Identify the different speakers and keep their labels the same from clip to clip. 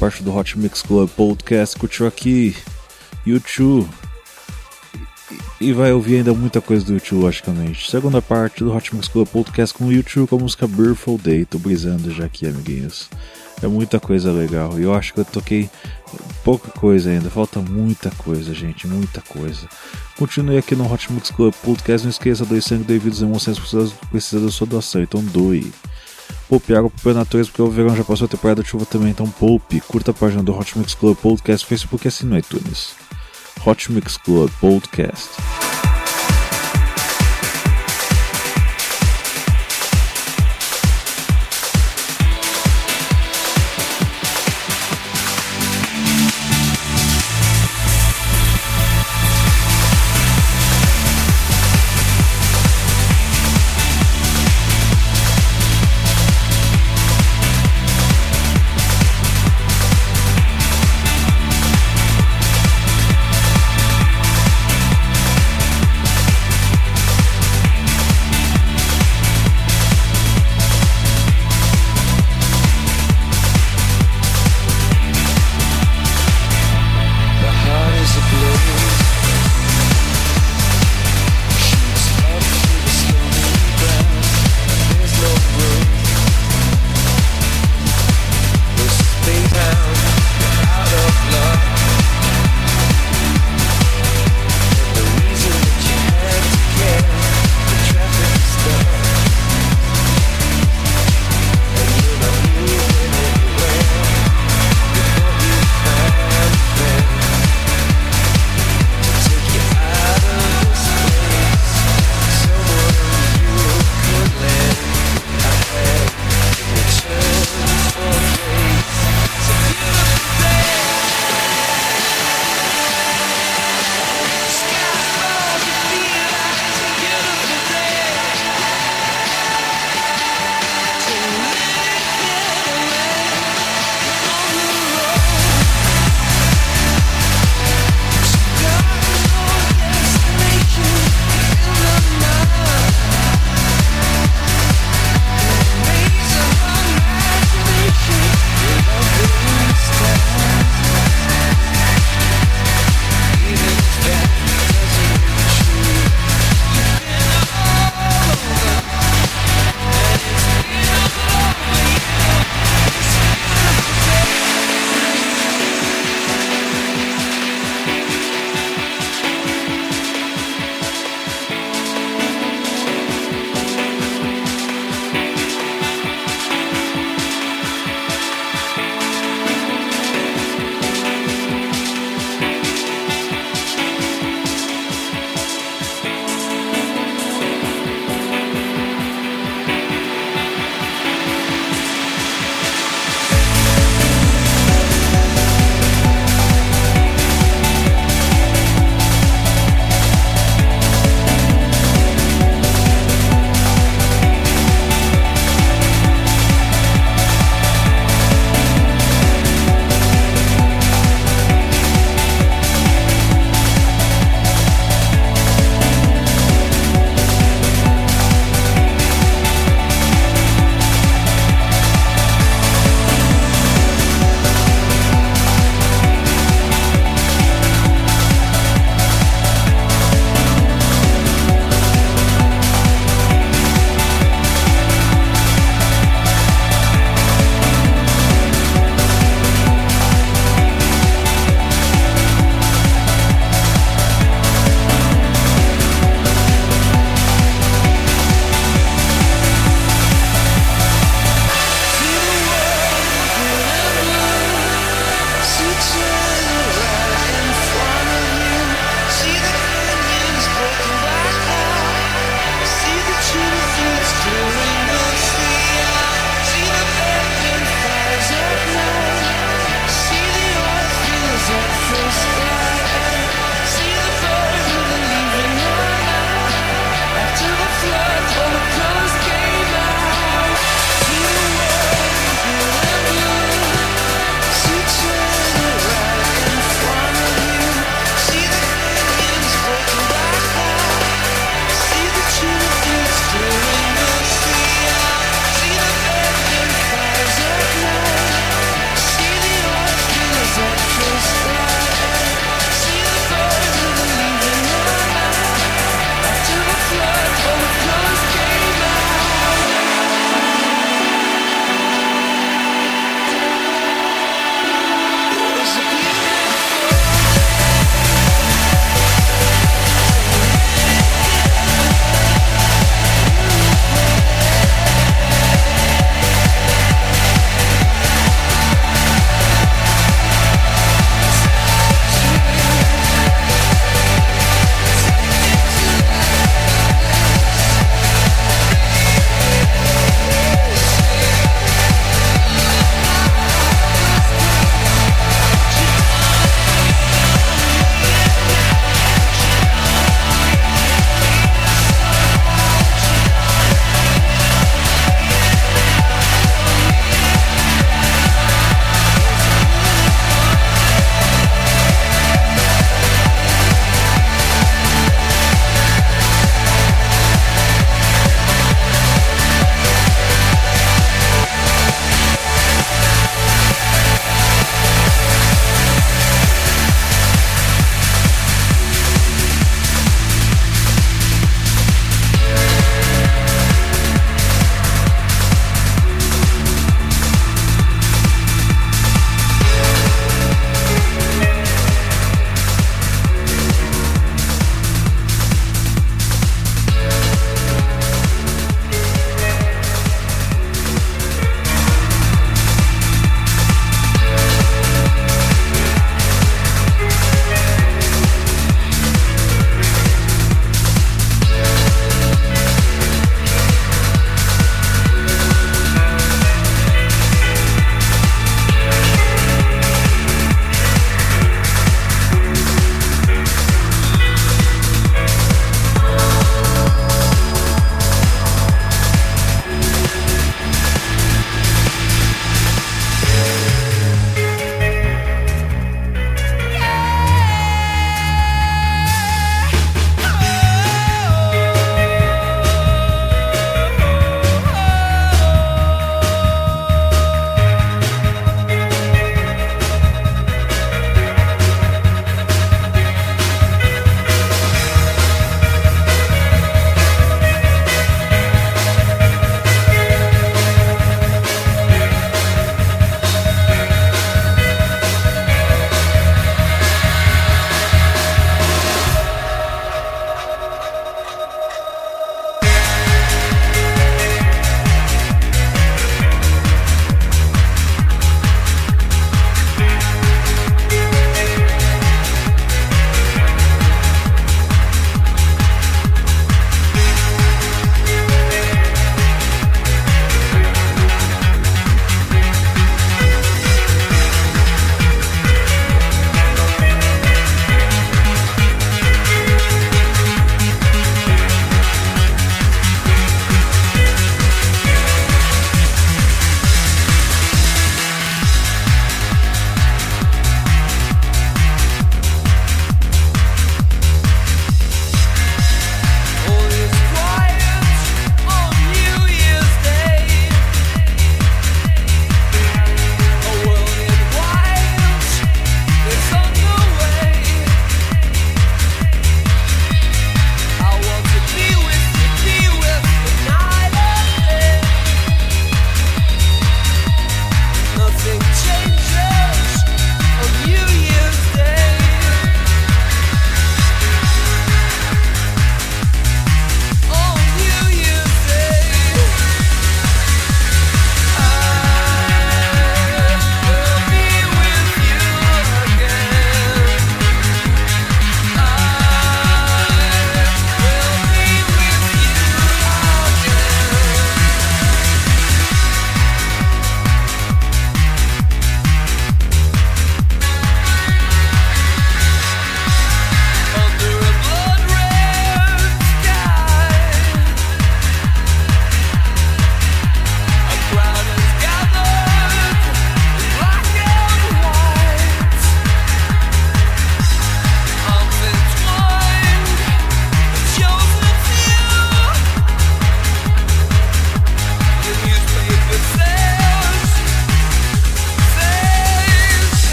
Speaker 1: parte do Hot Mix Club Podcast. Curtiu aqui YouTube e vai ouvir ainda muita coisa do YouTube, logicamente. Segunda parte do Hot Mix Club Podcast com o YouTube com a música Beautiful Day. Tô brisando já aqui, amiguinhos. É muita coisa legal. E eu acho que eu toquei pouca coisa ainda. Falta muita coisa, gente. Muita coisa. Continue aqui no Hot Mix Club Podcast. Não esqueça, doe sangue, doe vida, emoções precisa, precisa da sua doação. Então doe. Poupe água para natureza, porque o verão já passou a temporada de chuva também. Então poupe. Curta a página do Hot Mix Club Podcast, Facebook e assine no iTunes. Hot Mix Club Podcast.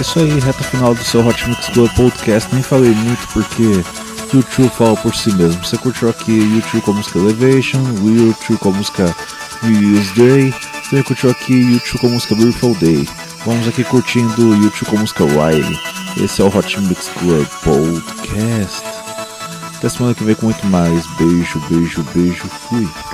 Speaker 1: Isso aí, reta final do seu Hot Mix Club Podcast. Nem falei muito porque YouTube fala por si mesmo. Você curtiu aqui YouTube com a música Elevation, YouTube com a música New Year's Day, você curtiu aqui YouTube com a música Beautiful Day. Vamos aqui curtindo YouTube com a música Riley. Esse é o Hot Mix Club Podcast. Até semana que vem com muito mais. Beijo, beijo, beijo. Fui.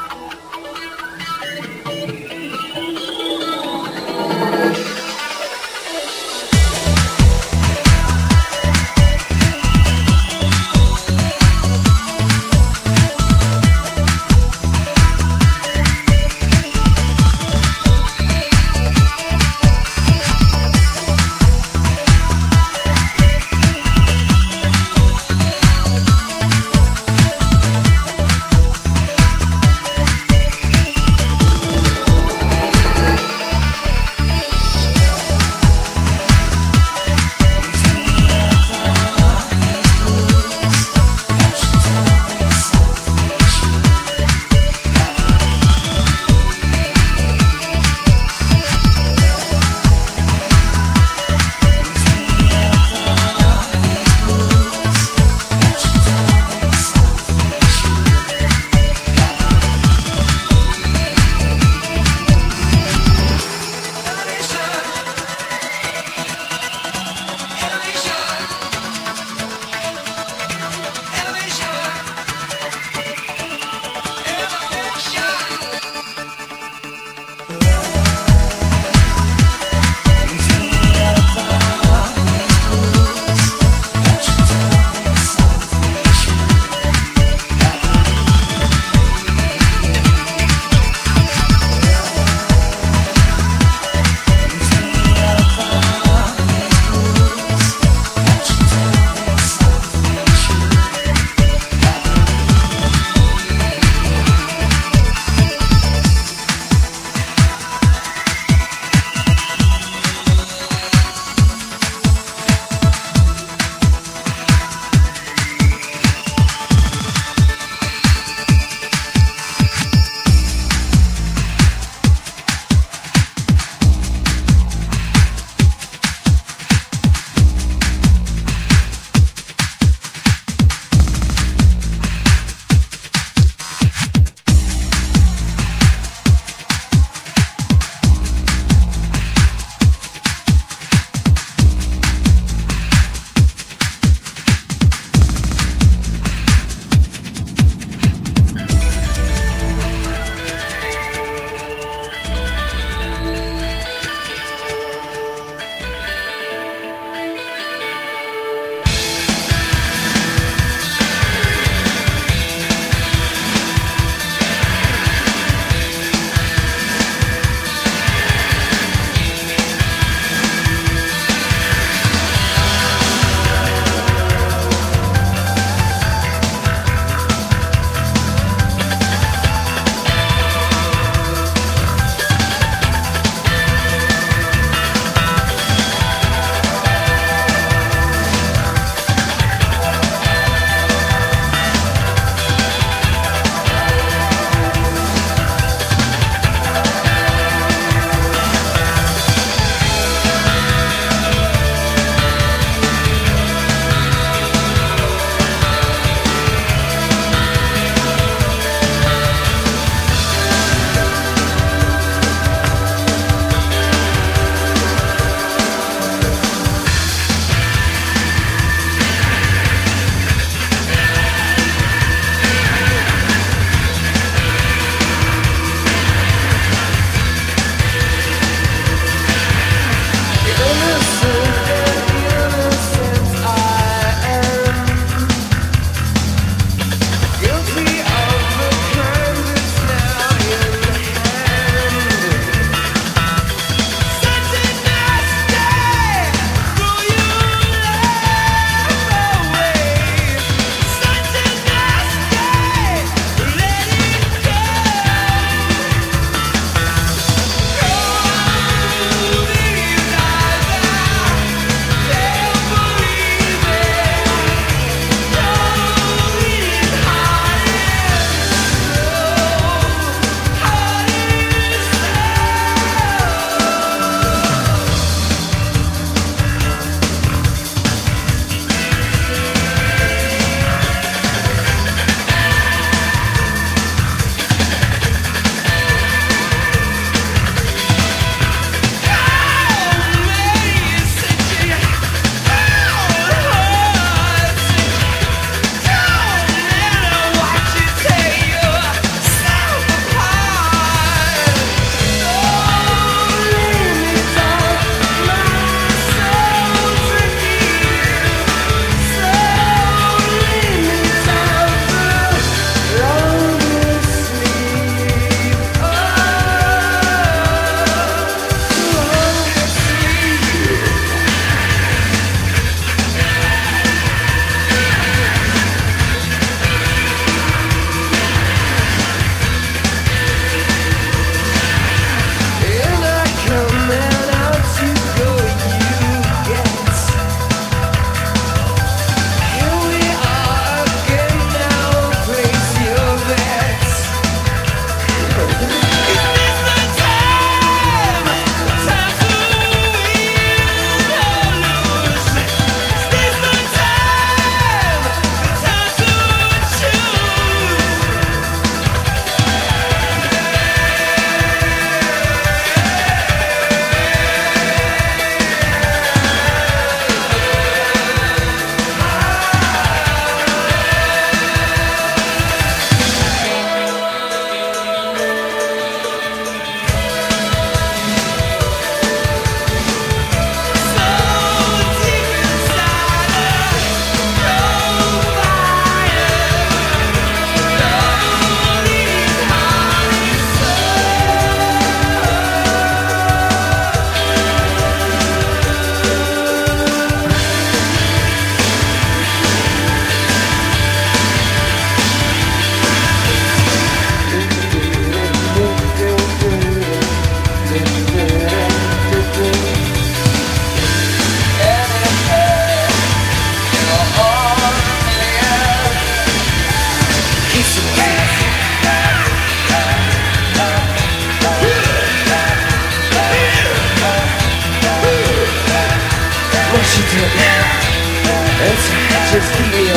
Speaker 1: It's just keep me